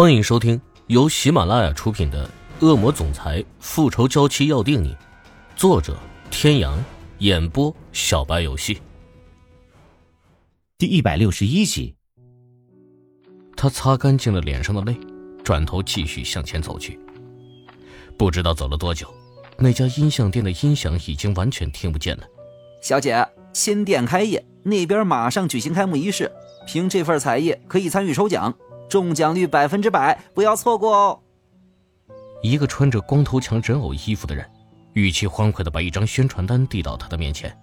欢迎收听由喜马拉雅出品的《恶魔总裁复仇娇妻要定你》，作者：天阳，演播：小白游戏。第一百六十一集。他擦干净了脸上的泪，转头继续向前走去。不知道走了多久，那家音像店的音响已经完全听不见了。小姐，新店开业，那边马上举行开幕仪式，凭这份才艺可以参与抽奖。中奖率百分之百，不要错过哦！一个穿着光头强人偶衣服的人，语气欢快的把一张宣传单递到他的面前。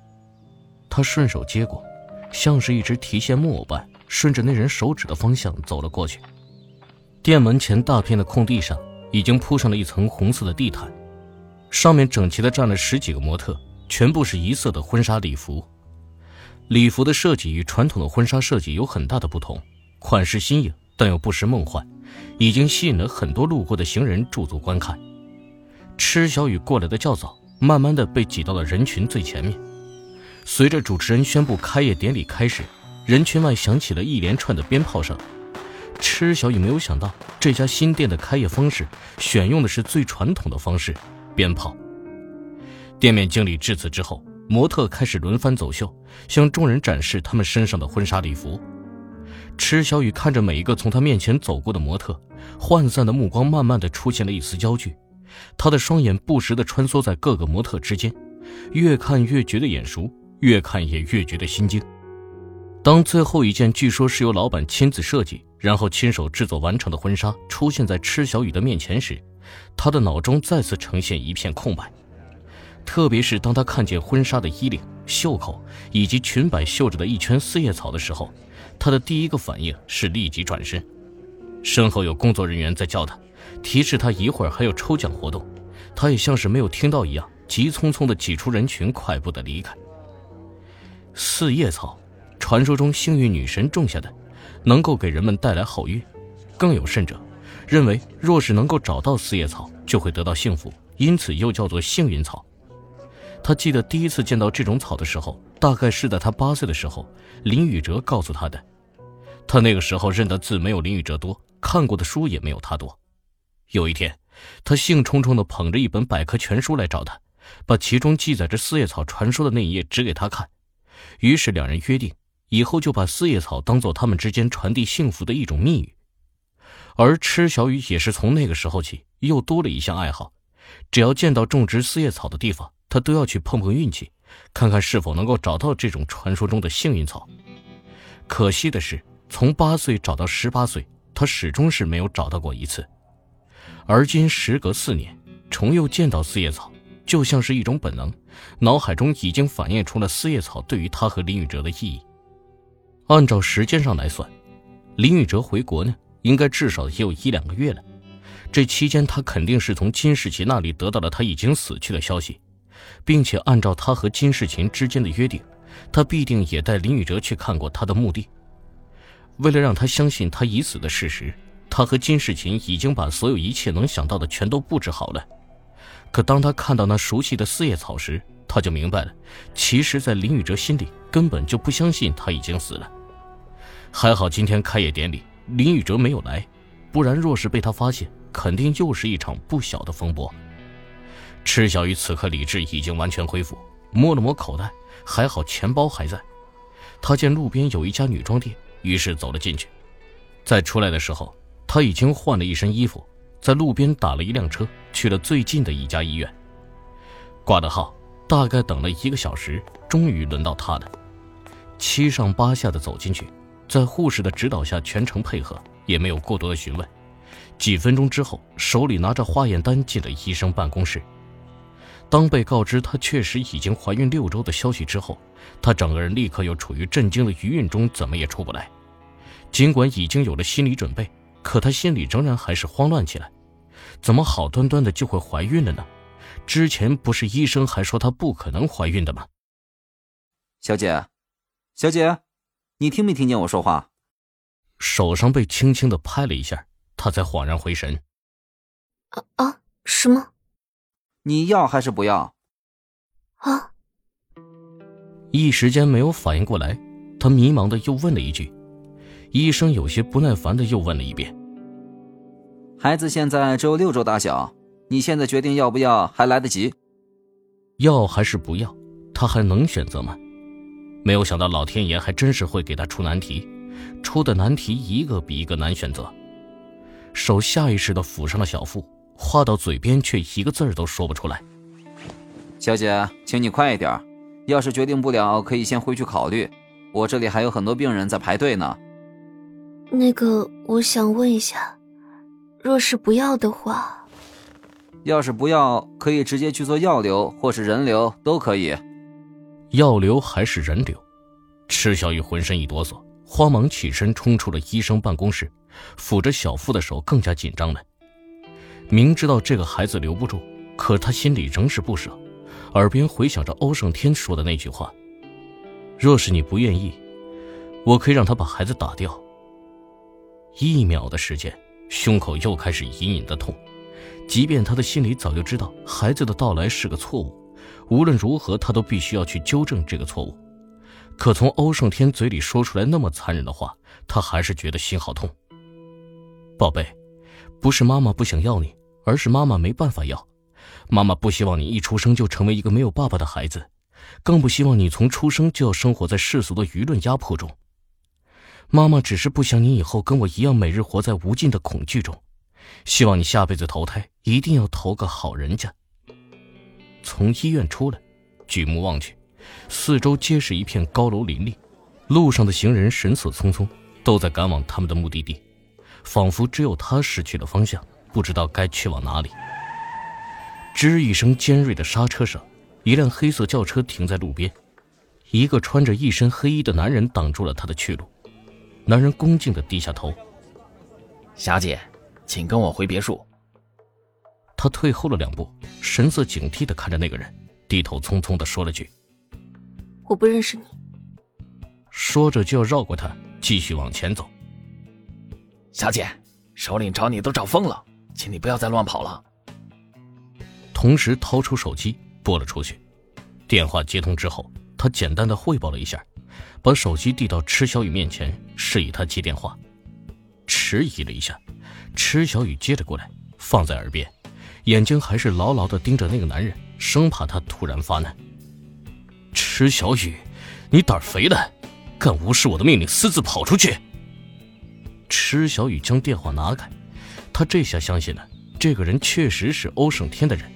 他顺手接过，像是一只提线木偶般，顺着那人手指的方向走了过去。店门前大片的空地上，已经铺上了一层红色的地毯，上面整齐的站了十几个模特，全部是一色的婚纱礼服。礼服的设计与传统的婚纱设计有很大的不同，款式新颖。但又不失梦幻，已经吸引了很多路过的行人驻足观看。池小雨过来的较早，慢慢的被挤到了人群最前面。随着主持人宣布开业典礼开始，人群外响起了一连串的鞭炮声。池小雨没有想到，这家新店的开业方式选用的是最传统的方式——鞭炮。店面经理致辞之后，模特开始轮番走秀，向众人展示他们身上的婚纱礼服。池小雨看着每一个从他面前走过的模特，涣散的目光慢慢的出现了一丝焦距，他的双眼不时的穿梭在各个模特之间，越看越觉得眼熟，越看也越觉得心惊。当最后一件据说是由老板亲自设计，然后亲手制作完成的婚纱出现在池小雨的面前时，他的脑中再次呈现一片空白。特别是当他看见婚纱的衣领、袖口以及裙摆绣着的一圈四叶草的时候。他的第一个反应是立即转身，身后有工作人员在叫他，提示他一会儿还有抽奖活动。他也像是没有听到一样，急匆匆地挤出人群，快步地离开。四叶草，传说中幸运女神种下的，能够给人们带来好运。更有甚者，认为若是能够找到四叶草，就会得到幸福，因此又叫做幸运草。他记得第一次见到这种草的时候，大概是在他八岁的时候，林宇哲告诉他的。他那个时候认的字没有林宇哲多，看过的书也没有他多。有一天，他兴冲冲地捧着一本百科全书来找他，把其中记载着四叶草传说的那一页指给他看。于是两人约定，以后就把四叶草当做他们之间传递幸福的一种密语。而池小雨也是从那个时候起，又多了一项爱好，只要见到种植四叶草的地方。他都要去碰碰运气，看看是否能够找到这种传说中的幸运草。可惜的是，从八岁找到十八岁，他始终是没有找到过一次。而今时隔四年，重又见到四叶草，就像是一种本能，脑海中已经反映出了四叶草对于他和林宇哲的意义。按照时间上来算，林宇哲回国呢，应该至少也有一两个月了。这期间，他肯定是从金世奇那里得到了他已经死去的消息。并且按照他和金世琴之间的约定，他必定也带林宇哲去看过他的墓地。为了让他相信他已死的事实，他和金世琴已经把所有一切能想到的全都布置好了。可当他看到那熟悉的四叶草时，他就明白了，其实，在林宇哲心里根本就不相信他已经死了。还好今天开业典礼，林宇哲没有来，不然若是被他发现，肯定又是一场不小的风波。池小雨此刻理智已经完全恢复，摸了摸口袋，还好钱包还在。他见路边有一家女装店，于是走了进去。在出来的时候，他已经换了一身衣服，在路边打了一辆车，去了最近的一家医院。挂的号，大概等了一个小时，终于轮到他了。七上八下的走进去，在护士的指导下全程配合，也没有过多的询问。几分钟之后，手里拿着化验单进了医生办公室。当被告知她确实已经怀孕六周的消息之后，她整个人立刻又处于震惊的余韵中，怎么也出不来。尽管已经有了心理准备，可她心里仍然还是慌乱起来。怎么好端端的就会怀孕了呢？之前不是医生还说她不可能怀孕的吗？小姐，小姐，你听没听见我说话？手上被轻轻的拍了一下，她才恍然回神。啊啊，什么？你要还是不要？啊！一时间没有反应过来，他迷茫的又问了一句。医生有些不耐烦的又问了一遍：“孩子现在只有六周大小，你现在决定要不要还来得及。要还是不要，他还能选择吗？没有想到老天爷还真是会给他出难题，出的难题一个比一个难选择。手下意识的抚上了小腹，话到嘴边却一个字儿都说不出来。小姐，请你快一点，要是决定不了，可以先回去考虑。我这里还有很多病人在排队呢。那个，我想问一下，若是不要的话，要是不要，可以直接去做药流或是人流都可以。药流还是人流？池小雨浑身一哆嗦，慌忙起身冲出了医生办公室，抚着小腹的手更加紧张了。明知道这个孩子留不住，可他心里仍是不舍，耳边回响着欧胜天说的那句话。若是你不愿意，我可以让他把孩子打掉。一秒的时间，胸口又开始隐隐的痛，即便他的心里早就知道孩子的到来是个错误，无论如何他都必须要去纠正这个错误。可从欧胜天嘴里说出来那么残忍的话，他还是觉得心好痛。宝贝，不是妈妈不想要你，而是妈妈没办法要。妈妈不希望你一出生就成为一个没有爸爸的孩子。更不希望你从出生就要生活在世俗的舆论压迫中。妈妈只是不想你以后跟我一样，每日活在无尽的恐惧中。希望你下辈子投胎一定要投个好人家。从医院出来，举目望去，四周皆是一片高楼林立，路上的行人神色匆匆，都在赶往他们的目的地，仿佛只有他失去了方向，不知道该去往哪里。吱一声尖锐的刹车声。一辆黑色轿车停在路边，一个穿着一身黑衣的男人挡住了他的去路。男人恭敬的低下头：“小姐，请跟我回别墅。”他退后了两步，神色警惕的看着那个人，低头匆匆的说了句：“我不认识你。”说着就要绕过他，继续往前走。小姐，首领找你都找疯了，请你不要再乱跑了。同时掏出手机。拨了出去，电话接通之后，他简单的汇报了一下，把手机递到池小雨面前，示意他接电话。迟疑了一下，池小雨接了过来，放在耳边，眼睛还是牢牢的盯着那个男人，生怕他突然发难。池小雨，你胆肥的，敢无视我的命令私自跑出去？池小雨将电话拿开，他这下相信了，这个人确实是欧胜天的人。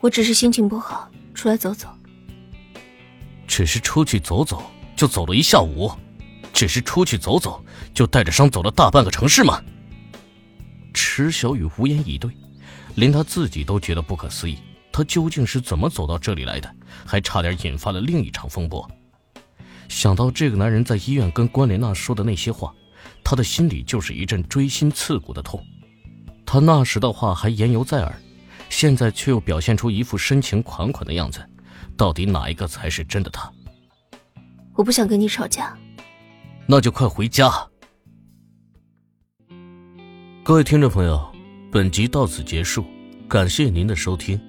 我只是心情不好，出来走走。只是出去走走，就走了一下午；只是出去走走，就带着伤走了大半个城市吗？池小雨无言以对，连他自己都觉得不可思议。他究竟是怎么走到这里来的？还差点引发了另一场风波。想到这个男人在医院跟关莲娜说的那些话，他的心里就是一阵锥心刺骨的痛。他那时的话还言犹在耳。现在却又表现出一副深情款款的样子，到底哪一个才是真的他？我不想跟你吵架，那就快回家。各位听众朋友，本集到此结束，感谢您的收听。